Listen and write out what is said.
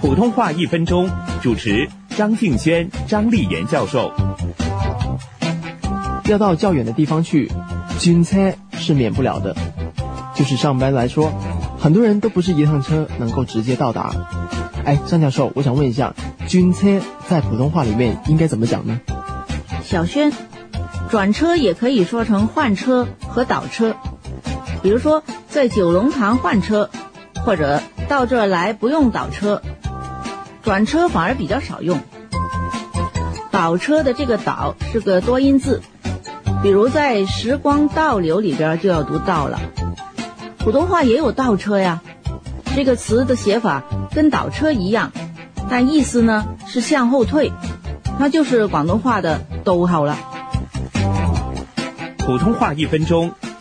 普通话一分钟，主持张敬轩、张丽妍教授。要到较远的地方去，军车是免不了的。就是上班来说，很多人都不是一趟车能够直接到达。哎，张教授，我想问一下，军车在普通话里面应该怎么讲呢？小轩，转车也可以说成换车和倒车。比如说，在九龙塘换车，或者到这儿来不用倒车。转车反而比较少用。倒车的这个“倒”是个多音字，比如在“时光倒流”里边就要读“倒”了。普通话也有倒车呀，这个词的写法跟倒车一样，但意思呢是向后退，那就是广东话的“倒后”了。普通话一分钟，